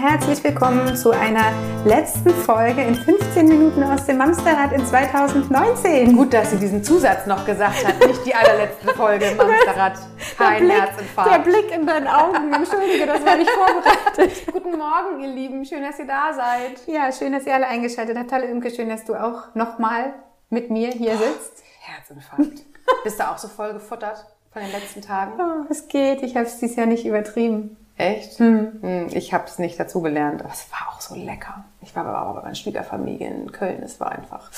herzlich willkommen zu einer letzten Folge in 15 Minuten aus dem Mamsterrad in 2019. Gut, dass sie diesen Zusatz noch gesagt hat, nicht die allerletzte Folge im Mamsterrad. Kein Blick, Herzinfarkt. Der Blick in deinen Augen, entschuldige, das war nicht vorbereitet. Guten Morgen, ihr Lieben. Schön, dass ihr da seid. Ja, schön, dass ihr alle eingeschaltet habt. Hallo Imke, schön, dass du auch nochmal mit mir hier sitzt. Herzinfarkt. Bist du auch so voll gefuttert von den letzten Tagen? Oh, es geht, ich habe es dieses Jahr nicht übertrieben. Echt? Hm. Ich habe es nicht dazu gelernt, aber es war auch so lecker. Ich war aber bei meiner Schwiegerfamilie in Köln. Es war einfach.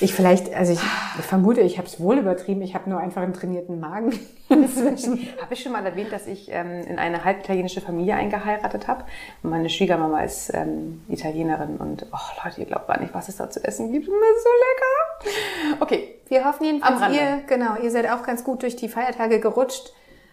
Ich vielleicht, also ich, ich vermute, ich habe es wohl übertrieben. Ich habe nur einfach einen trainierten Magen inzwischen. Habe ich schon mal erwähnt, dass ich ähm, in eine halb italienische Familie eingeheiratet habe? Meine Schwiegermama ist ähm, Italienerin und oh Leute, ihr glaubt gar nicht, was es da zu essen gibt. Das ist so lecker. Okay, Wir hoffen jedenfalls, ihr, genau, ihr seid auch ganz gut durch die Feiertage gerutscht.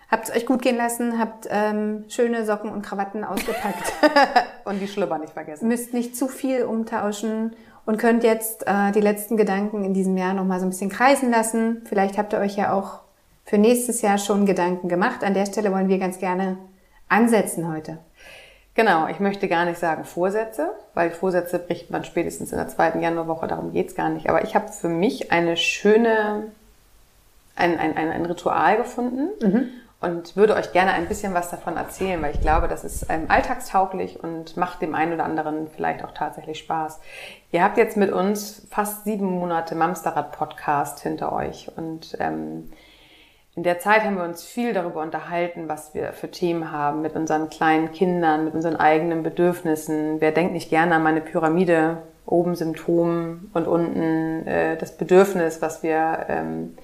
Habt es euch gut gehen lassen, habt ähm, schöne Socken und Krawatten ausgepackt. und die Schlüpper nicht vergessen. müsst nicht zu viel umtauschen und könnt jetzt äh, die letzten Gedanken in diesem Jahr noch mal so ein bisschen kreisen lassen. Vielleicht habt ihr euch ja auch für nächstes Jahr schon Gedanken gemacht. An der Stelle wollen wir ganz gerne ansetzen heute. Genau, ich möchte gar nicht sagen Vorsätze, weil Vorsätze bricht man spätestens in der zweiten Januarwoche, darum geht's gar nicht. Aber ich habe für mich eine schöne, ein, ein, ein, ein Ritual gefunden und würde euch gerne ein bisschen was davon erzählen, weil ich glaube, das ist ähm, alltagstauglich und macht dem einen oder anderen vielleicht auch tatsächlich Spaß. Ihr habt jetzt mit uns fast sieben Monate Mamsterrad-Podcast hinter euch und ähm, in der Zeit haben wir uns viel darüber unterhalten, was wir für Themen haben mit unseren kleinen Kindern, mit unseren eigenen Bedürfnissen. Wer denkt nicht gerne an meine Pyramide? Oben Symptom und unten äh, das Bedürfnis, was wir ähm,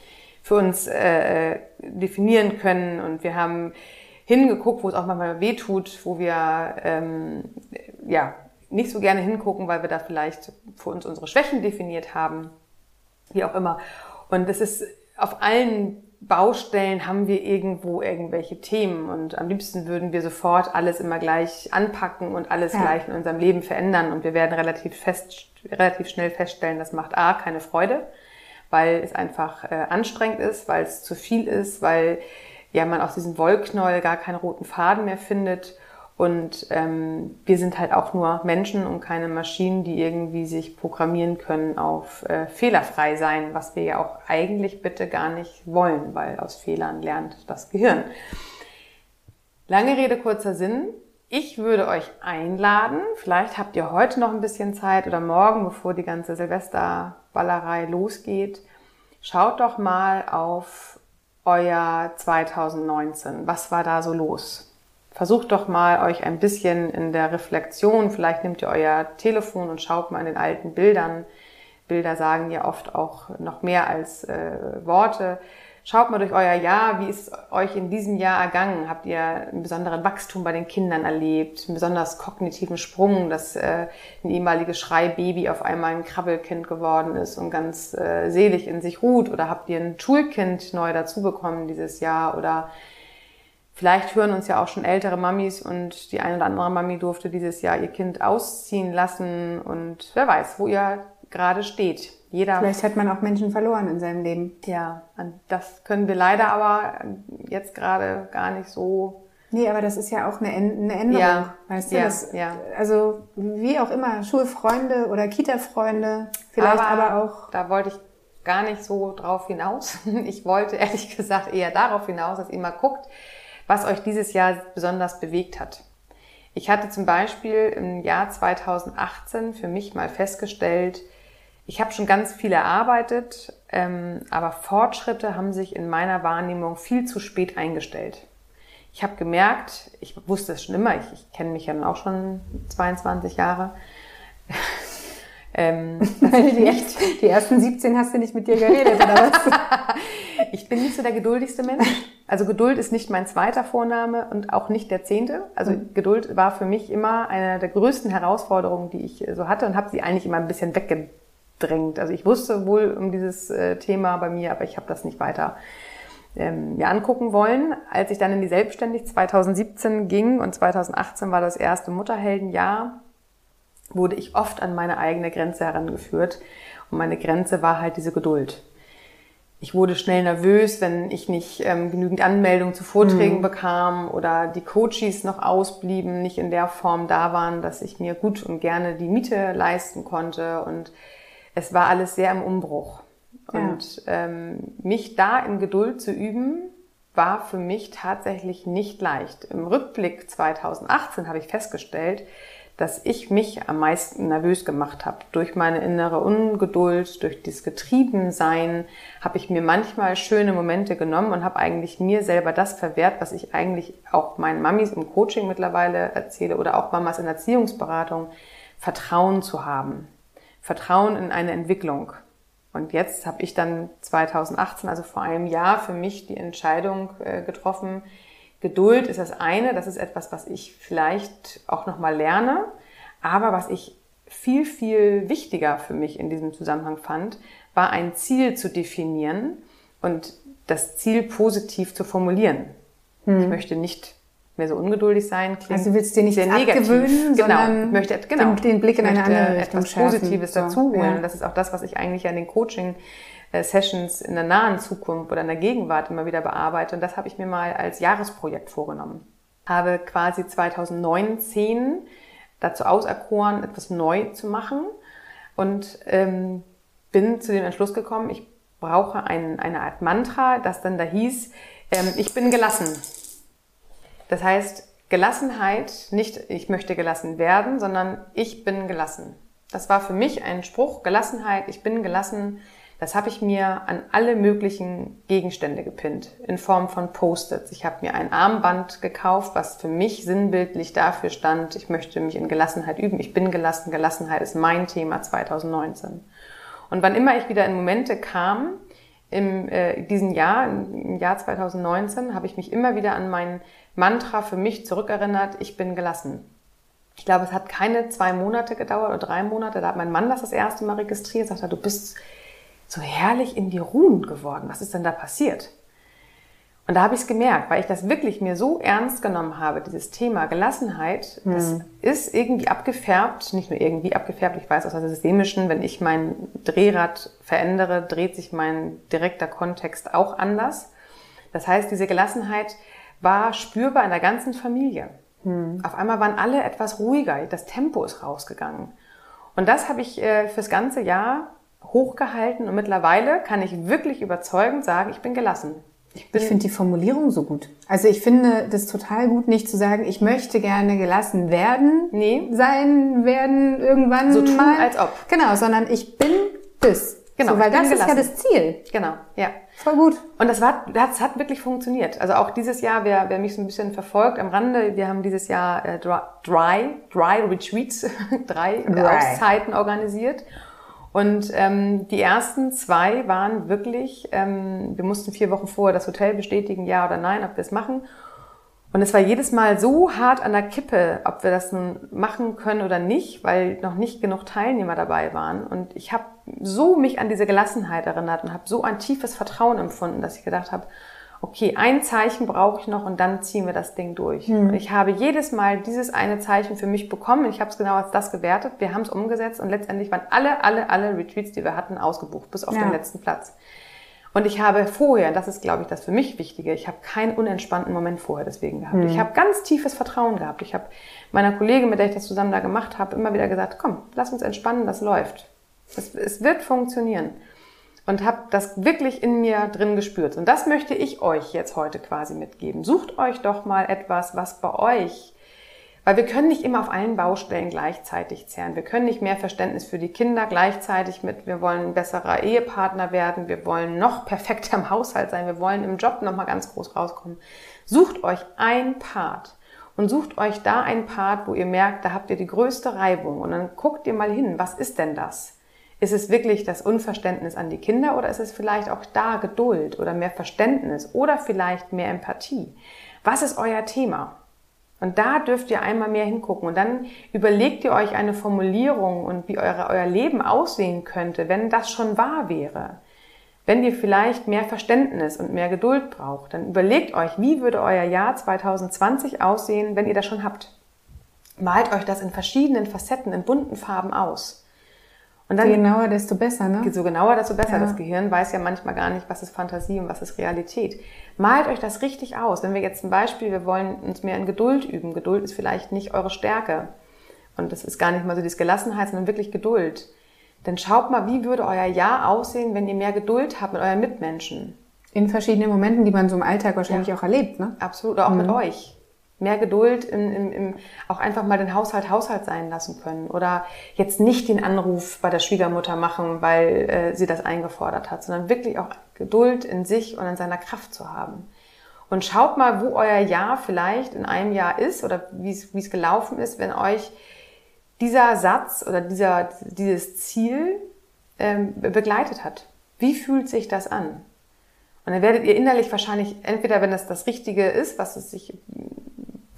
für uns äh, äh, definieren können. Und wir haben hingeguckt, wo es auch manchmal weh tut, wo wir ähm, ja nicht so gerne hingucken, weil wir da vielleicht für uns unsere Schwächen definiert haben, wie auch immer. Und es ist auf allen Baustellen haben wir irgendwo irgendwelche Themen und am liebsten würden wir sofort alles immer gleich anpacken und alles Ja. gleich in unserem Leben verändern und wir werden relativ fest, relativ schnell feststellen, das macht A, keine Freude, weil es einfach äh, anstrengend ist, weil es zu viel ist, weil ja man aus diesem Wollknäuel gar keinen roten Faden mehr findet und ähm, wir sind halt auch nur Menschen und keine Maschinen, die irgendwie sich programmieren können auf äh, fehlerfrei sein, was wir ja auch eigentlich bitte gar nicht wollen, weil aus Fehlern lernt das Gehirn. Lange Rede, kurzer Sinn. Ich würde euch einladen, vielleicht habt ihr heute noch ein bisschen Zeit oder morgen, bevor die ganze Silvesterballerei losgeht, schaut doch mal auf euer 2019. Was war da so los? Versucht doch mal euch ein bisschen in der Reflexion, vielleicht nehmt ihr euer Telefon und schaut mal in den alten Bildern. Bilder sagen ja oft auch noch mehr als äh, Worte. Schaut mal durch euer Jahr, wie ist euch in diesem Jahr ergangen? Habt ihr einen besonderen Wachstum bei den Kindern erlebt, einen besonders kognitiven Sprung, dass äh, ein ehemaliges Schreibaby auf einmal ein Krabbelkind geworden ist und ganz äh, selig in sich ruht? Oder habt ihr ein Schulkind neu dazu bekommen dieses Jahr? Oder Vielleicht hören uns ja auch schon ältere Mamis und die eine oder andere Mami durfte dieses Jahr ihr Kind ausziehen lassen und wer weiß, wo ihr gerade steht. Jeder, Vielleicht hat man auch Menschen verloren in seinem Leben. ja, das können wir leider aber jetzt gerade gar nicht so. Nee, aber das ist ja auch eine, eine Änderung. Ja, Weißt du, ja, das, ja. also wie auch immer, Schulfreunde oder Kita-Freunde, vielleicht aber, auch Da wollte ich gar nicht so drauf hinaus. Ich wollte ehrlich gesagt eher darauf hinaus, dass ihr mal guckt, was euch dieses Jahr besonders bewegt hat. Ich hatte zum Beispiel im Jahr 2018 für mich mal festgestellt, ich habe schon ganz viel erarbeitet, ähm, aber Fortschritte haben sich in meiner Wahrnehmung viel zu spät eingestellt. Ich habe gemerkt, ich wusste es schon immer, ich, ich kenne mich ja nun auch schon 22 Jahre, ähm, die, nicht die ersten 17 hast du nicht mit dir geredet, oder was? Ich bin nicht so der geduldigste Mensch. Also Geduld ist nicht mein zweiter Vorname und auch nicht der zehnte. Also Geduld war für mich immer eine der größten Herausforderungen, die ich äh, so hatte und habe sie eigentlich immer ein bisschen weggedrängt. Also ich wusste wohl um dieses äh, Thema bei mir, aber ich habe das nicht weiter ähm, mir angucken wollen. Als ich dann in die Selbstständig 2017 ging und 2018 war das erste Mutterheldenjahr, wurde ich oft an meine eigene Grenze herangeführt. Und meine Grenze war halt diese Geduld. Ich wurde schnell nervös, wenn ich nicht ähm, genügend Anmeldungen zu Vorträgen mhm. bekam oder die Coaches noch ausblieben, nicht in der Form da waren, dass ich mir gut und gerne die Miete leisten konnte. Und es war alles sehr im Umbruch. Ja. Und ähm, mich da in Geduld zu üben, war für mich tatsächlich nicht leicht. Im Rückblick 2018 habe ich festgestellt, dass ich mich am meisten nervös gemacht habe. Durch meine innere Ungeduld, durch dieses Getriebensein habe ich mir manchmal schöne Momente genommen und habe eigentlich mir selber das verwehrt, was ich eigentlich auch meinen Mamis im Coaching mittlerweile erzähle oder auch Mamas in Erziehungsberatung, Vertrauen zu haben. Vertrauen in eine Entwicklung. Und jetzt habe ich dann 2018, also vor einem Jahr, für mich die Entscheidung äh, getroffen, Geduld ist das eine, das ist etwas, was ich vielleicht auch nochmal lerne, aber was ich viel, viel wichtiger für mich in diesem Zusammenhang fand, war ein Ziel zu definieren und das Ziel positiv zu formulieren. Hm. Ich möchte nicht mehr so ungeduldig sein. also du willst dir nicht sehr abgewöhnen, genau. sondern möchte genau, den, den Blick in eine andere Richtung etwas Positives so, dazu holen. Ja. Das ist auch das, was ich eigentlich an den Coaching äh, Sessions in der nahen Zukunft oder in der Gegenwart immer wieder bearbeite. Und das habe ich mir mal als Jahresprojekt vorgenommen. Habe quasi 2019 dazu auserkoren, etwas neu zu machen und ähm, bin zu dem Entschluss gekommen, ich brauche ein, eine Art Mantra, das dann da hieß, ähm, ich bin gelassen. Das heißt, Gelassenheit, nicht ich möchte gelassen werden, sondern ich bin gelassen. Das war für mich ein Spruch, Gelassenheit, ich bin gelassen das habe ich mir an alle möglichen Gegenstände gepinnt in Form von Post-its. Ich habe mir ein Armband gekauft, was für mich sinnbildlich dafür stand, ich möchte mich in Gelassenheit üben. Ich bin gelassen. Gelassenheit ist mein Thema 2019. Und wann immer ich wieder in Momente kam, im äh, diesem Jahr, im Jahr 2019, habe ich mich immer wieder an mein Mantra für mich zurückerinnert, ich bin gelassen. Ich glaube, es hat keine zwei Monate gedauert oder drei Monate. Da hat mein Mann das das erste Mal registriert, sagte, du bist so herrlich in dir ruhend geworden. Was ist denn da passiert? Und da habe ich es gemerkt, weil ich das wirklich mir so ernst genommen habe, dieses Thema Gelassenheit, hm. das ist irgendwie abgefärbt, nicht nur irgendwie abgefärbt, ich weiß aus der Systemischen, wenn ich mein Drehrad verändere, dreht sich mein direkter Kontext auch anders. Das heißt, diese Gelassenheit war spürbar in der ganzen Familie. Hm. Auf einmal waren alle etwas ruhiger, das Tempo ist rausgegangen. Und das habe ich äh, fürs ganze Jahr hochgehalten und mittlerweile kann ich wirklich überzeugend sagen, ich bin gelassen. Ich, ich finde die Formulierung so gut. Also ich finde das total gut, nicht zu sagen, ich möchte gerne gelassen werden, nee. sein werden irgendwann so tun, mal. als ob. Genau, sondern ich bin das. Genau, so, weil das ist ja das Ziel. Genau, ja. Voll gut. Und das war, das hat wirklich funktioniert. Also auch dieses Jahr, wer, wer mich so ein bisschen verfolgt am Rande, wir haben dieses Jahr äh, Dry, Dry Retreats, drei. Auszeiten organisiert. Und ähm, die ersten zwei waren wirklich, ähm, wir mussten vier Wochen vorher das Hotel bestätigen, ja oder nein, ob wir es machen. Und es war jedes Mal so hart an der Kippe, ob wir das nun machen können oder nicht, weil noch nicht genug Teilnehmer dabei waren. Und ich habe so mich an diese Gelassenheit erinnert und habe so ein tiefes Vertrauen empfunden, dass ich gedacht habe, okay, ein Zeichen brauche ich noch und dann ziehen wir das Ding durch. Hm. Und ich habe jedes Mal dieses eine Zeichen für mich bekommen. Ich habe es genau als das gewertet. Wir haben es umgesetzt und letztendlich waren alle, alle, alle Retreats, die wir hatten, ausgebucht, bis auf ja. den letzten Platz. Und ich habe vorher, das ist, glaube ich, das für mich Wichtige, ich habe keinen unentspannten Moment vorher deswegen gehabt. Hm. Ich habe ganz tiefes Vertrauen gehabt. Ich habe meiner Kollegin, mit der ich das zusammen da gemacht habe, immer wieder gesagt, komm, lass uns entspannen, das läuft. Es, es wird funktionieren und habe das wirklich in mir drin gespürt. Und das möchte ich euch jetzt heute quasi mitgeben. Sucht euch doch mal etwas, was bei euch, weil wir können nicht immer auf allen Baustellen gleichzeitig zehren. Wir können nicht mehr Verständnis für die Kinder gleichzeitig mit, wir wollen ein besserer Ehepartner werden, wir wollen noch perfekter im Haushalt sein, wir wollen im Job nochmal ganz groß rauskommen. Sucht euch ein Part und sucht euch da ein Part, wo ihr merkt, da habt ihr die größte Reibung und dann guckt ihr mal hin, was ist denn das? Ist es wirklich das Unverständnis an die Kinder oder ist es vielleicht auch da Geduld oder mehr Verständnis oder vielleicht mehr Empathie? Was ist euer Thema? Und da dürft ihr einmal mehr hingucken und dann überlegt ihr euch eine Formulierung und wie eure, euer Leben aussehen könnte, wenn das schon wahr wäre. Wenn ihr vielleicht mehr Verständnis und mehr Geduld braucht, dann überlegt euch, wie würde euer Jahr 2020 aussehen, wenn ihr das schon habt. Malt euch das in verschiedenen Facetten, in bunten Farben aus. Und dann, Je genauer, desto besser, ne? So genauer, desto besser. Ja. Das Gehirn weiß ja manchmal gar nicht, was ist Fantasie und was ist Realität. Malt euch das richtig aus. Wenn wir jetzt zum Beispiel, wir wollen uns mehr in Geduld üben. Geduld ist vielleicht nicht eure Stärke. Und das ist gar nicht mal so dieses Gelassenheit, sondern wirklich Geduld. Dann schaut mal, wie würde euer Jahr aussehen, wenn ihr mehr Geduld habt mit euren Mitmenschen. In verschiedenen Momenten, die man so im Alltag wahrscheinlich ja. auch erlebt, ne? Absolut. Oder auch mhm. mit euch mehr Geduld, im, im, im, auch einfach mal den Haushalt Haushalt sein lassen können oder jetzt nicht den Anruf bei der Schwiegermutter machen, weil äh, sie das eingefordert hat, sondern wirklich auch Geduld in sich und in seiner Kraft zu haben. Und schaut mal, wo euer Jahr vielleicht in einem Jahr ist oder wie es gelaufen ist, wenn euch dieser Satz oder dieser, dieses Ziel ähm, begleitet hat. Wie fühlt sich das an? Und dann werdet ihr innerlich wahrscheinlich, entweder wenn das das Richtige ist, was es sich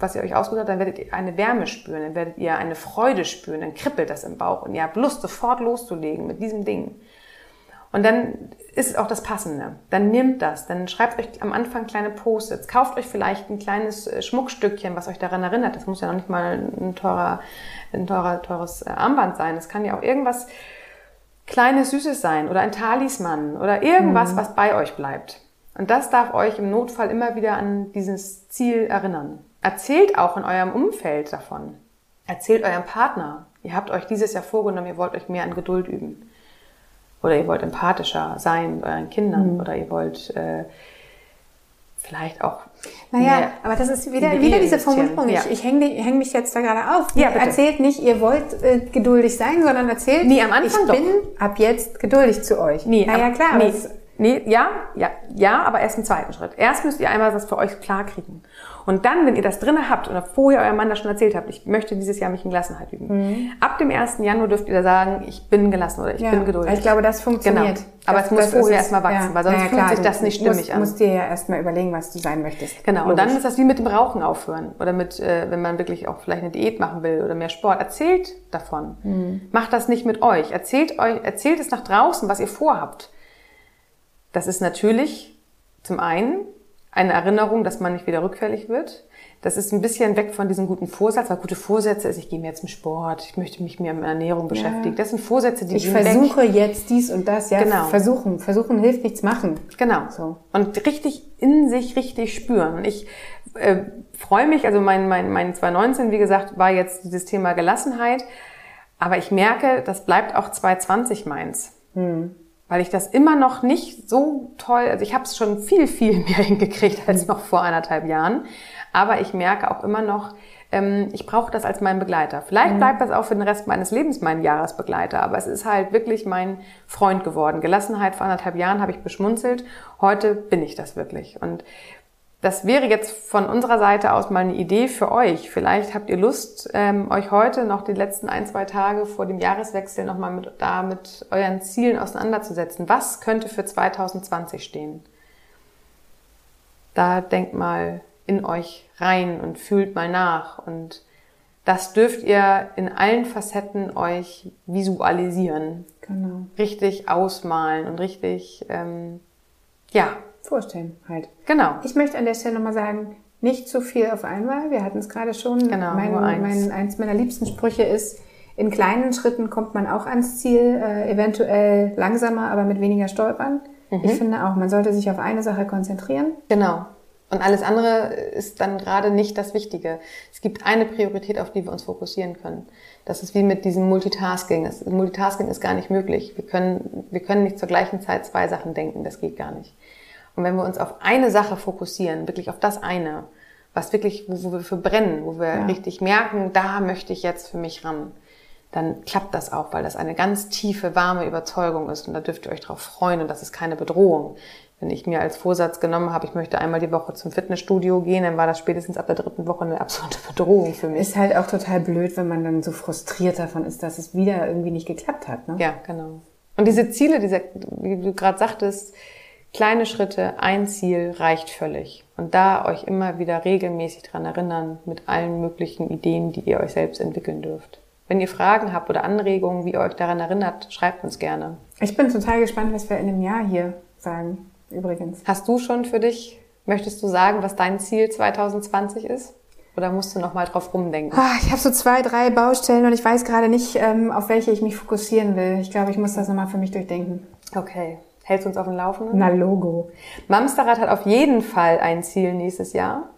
was ihr euch ausgesucht habt, dann werdet ihr eine Wärme spüren, dann werdet ihr eine Freude spüren, dann kribbelt das im Bauch und ihr habt Lust, sofort loszulegen mit diesem Ding. Und dann ist es auch das Passende. Dann nehmt das, dann schreibt euch am Anfang kleine Post-its, kauft euch vielleicht ein kleines äh, Schmuckstückchen, was euch daran erinnert. Das muss ja noch nicht mal ein teurer, ein teurer, teures äh, Armband sein. Das kann ja auch irgendwas kleines, süßes sein oder ein Talisman oder irgendwas, mhm. was bei euch bleibt. Und das darf euch im Notfall immer wieder an dieses Ziel erinnern. Erzählt auch in eurem Umfeld davon. Erzählt eurem Partner, ihr habt euch dieses Jahr vorgenommen, ihr wollt euch mehr an Geduld üben. Oder ihr wollt empathischer sein mit euren Kindern. Mhm. Oder ihr wollt äh, vielleicht auch. Naja, aber das ist wieder, wieder diese Formulierung. Ja. Ich, ich hänge häng mich jetzt da gerade auf. Ja. Erzählt nicht, ihr wollt äh, geduldig sein, sondern erzählt, nee, am Anfang ich doch. bin ab jetzt geduldig zu euch. Nee, naja, klar. Nee, nee, ja, ja, ja, aber erst im zweiten Schritt. Erst müsst ihr einmal das für euch klar kriegen. Und dann, wenn ihr das drinne habt oder vorher eurem Mann das schon erzählt habt, ich möchte dieses Jahr mich in Gelassenheit üben. Mhm. Ab dem 1. Januar dürft ihr da sagen, ich bin gelassen oder ich ja, bin geduldig. Ich glaube, das funktioniert. Genau. Aber das, es muss vorher erstmal wachsen, ja. weil sonst ja, fühlt sich das nicht stimmig musst, an. Du musst dir ja erstmal überlegen, was du sein möchtest. Genau. Und dann ist das wie mit dem Rauchen aufhören oder mit, äh, wenn man wirklich auch vielleicht eine Diät machen will oder mehr Sport. Erzählt davon. Mhm. Macht das nicht mit euch. Erzählt euch, erzählt es nach draußen, was ihr vorhabt. Das ist natürlich zum einen eine Erinnerung, dass man nicht wieder rückfällig wird. Das ist ein bisschen weg von diesem guten Vorsatz, weil gute Vorsätze ist, ich gehe mir jetzt zum Sport, ich möchte mich mehr mit Ernährung beschäftigen. Ja. Das sind Vorsätze, die ich versuche weg. jetzt dies und das, ja. Genau. Versuchen, versuchen hilft nichts machen. Genau. So. Und richtig in sich richtig spüren. Und ich äh, freue mich, also mein mein mein 2019, wie gesagt, war jetzt dieses Thema Gelassenheit, aber ich merke, das bleibt auch 2020 meins. Hm weil ich das immer noch nicht so toll, also ich habe es schon viel, viel mehr hingekriegt als noch vor anderthalb Jahren, aber ich merke auch immer noch, ähm, ich brauche das als meinen Begleiter. Vielleicht mhm. bleibt das auch für den Rest meines Lebens mein Jahresbegleiter, aber es ist halt wirklich mein Freund geworden. Gelassenheit vor anderthalb Jahren habe ich beschmunzelt, heute bin ich das wirklich. Und das wäre jetzt von unserer Seite aus mal eine Idee für euch. Vielleicht habt ihr Lust, ähm, euch heute noch die letzten ein, zwei Tage vor dem Jahreswechsel nochmal mit, da mit euren Zielen auseinanderzusetzen. Was könnte für 2020 stehen? Da denkt mal in euch rein und fühlt mal nach. Und das dürft ihr in allen Facetten euch visualisieren. Genau. Richtig ausmalen und richtig, ähm, ja. Vorstellen halt. Genau. Ich möchte an der Stelle nochmal sagen, nicht zu viel auf einmal. Wir hatten es gerade schon. Genau, mein, eins. Mein, eins meiner liebsten Sprüche ist, in kleinen Schritten kommt man auch ans Ziel, äh, eventuell langsamer, aber mit weniger Stolpern. Mhm. Ich finde auch, man sollte sich auf eine Sache konzentrieren. Genau. Und alles andere ist dann gerade nicht das Wichtige. Es gibt eine Priorität, auf die wir uns fokussieren können. Das ist wie mit diesem Multitasking. Das, Multitasking ist gar nicht möglich. Wir können, wir können nicht zur gleichen Zeit zwei Sachen denken. Das geht gar nicht. Und wenn wir uns auf eine Sache fokussieren, wirklich auf das eine, was wirklich, wo, wo wir für brennen, wo wir ja. richtig merken, da möchte ich jetzt für mich ran, dann klappt das auch, weil das eine ganz tiefe, warme Überzeugung ist und da dürft ihr euch drauf freuen und das ist keine Bedrohung. Wenn ich mir als Vorsatz genommen habe, ich möchte einmal die Woche zum Fitnessstudio gehen, dann war das spätestens ab der dritten Woche eine absolute Bedrohung für mich. Ist halt auch total blöd, wenn man dann so frustriert davon ist, dass es wieder irgendwie nicht geklappt hat. Ne? Ja, genau. Und diese Ziele, diese, wie du gerade sagtest, kleine Schritte, ein Ziel reicht völlig. Und da euch immer wieder regelmäßig dran erinnern mit allen möglichen Ideen, die ihr euch selbst entwickeln dürft. Wenn ihr Fragen habt oder Anregungen, wie ihr euch daran erinnert, schreibt uns gerne. Ich bin total gespannt, was wir in einem Jahr hier sagen übrigens. Hast du schon für dich, möchtest du sagen, was dein Ziel 2020 ist? Oder musst du noch mal drauf rumdenken? Ah, ich habe so zwei, drei Baustellen und ich weiß gerade nicht, ähm, auf welche ich mich fokussieren will. Ich glaube, ich muss das nochmal für mich durchdenken. Okay. Hältst du uns auf dem Laufenden? Na, Logo. Mamsterrad hat auf jeden Fall ein Ziel nächstes Jahr.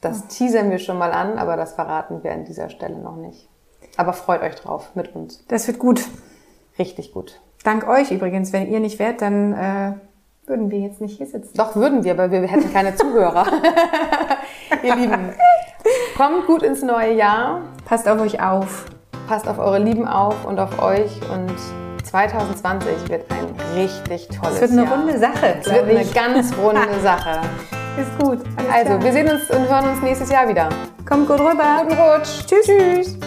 Das teasern wir schon mal an, aber das verraten wir an dieser Stelle noch nicht. Aber freut euch drauf mit uns. Das wird gut. Richtig gut. Dank euch übrigens. Wenn ihr nicht wärt, dann äh, würden wir jetzt nicht hier sitzen. Doch würden wir, aber wir hätten keine Zuhörer. ihr Lieben, kommt gut ins neue Jahr. Passt auf euch auf. Passt auf eure Lieben auf und auf euch und 2020 wird ein richtig tolles Es wird eine Jahr. runde Sache. Es wird glaub eine ich. ganz runde Sache. Ist gut. Also, wir sehen uns und hören uns nächstes Jahr wieder. kommt gut rüber. Guten Rutsch. Tschüss. Tschüss.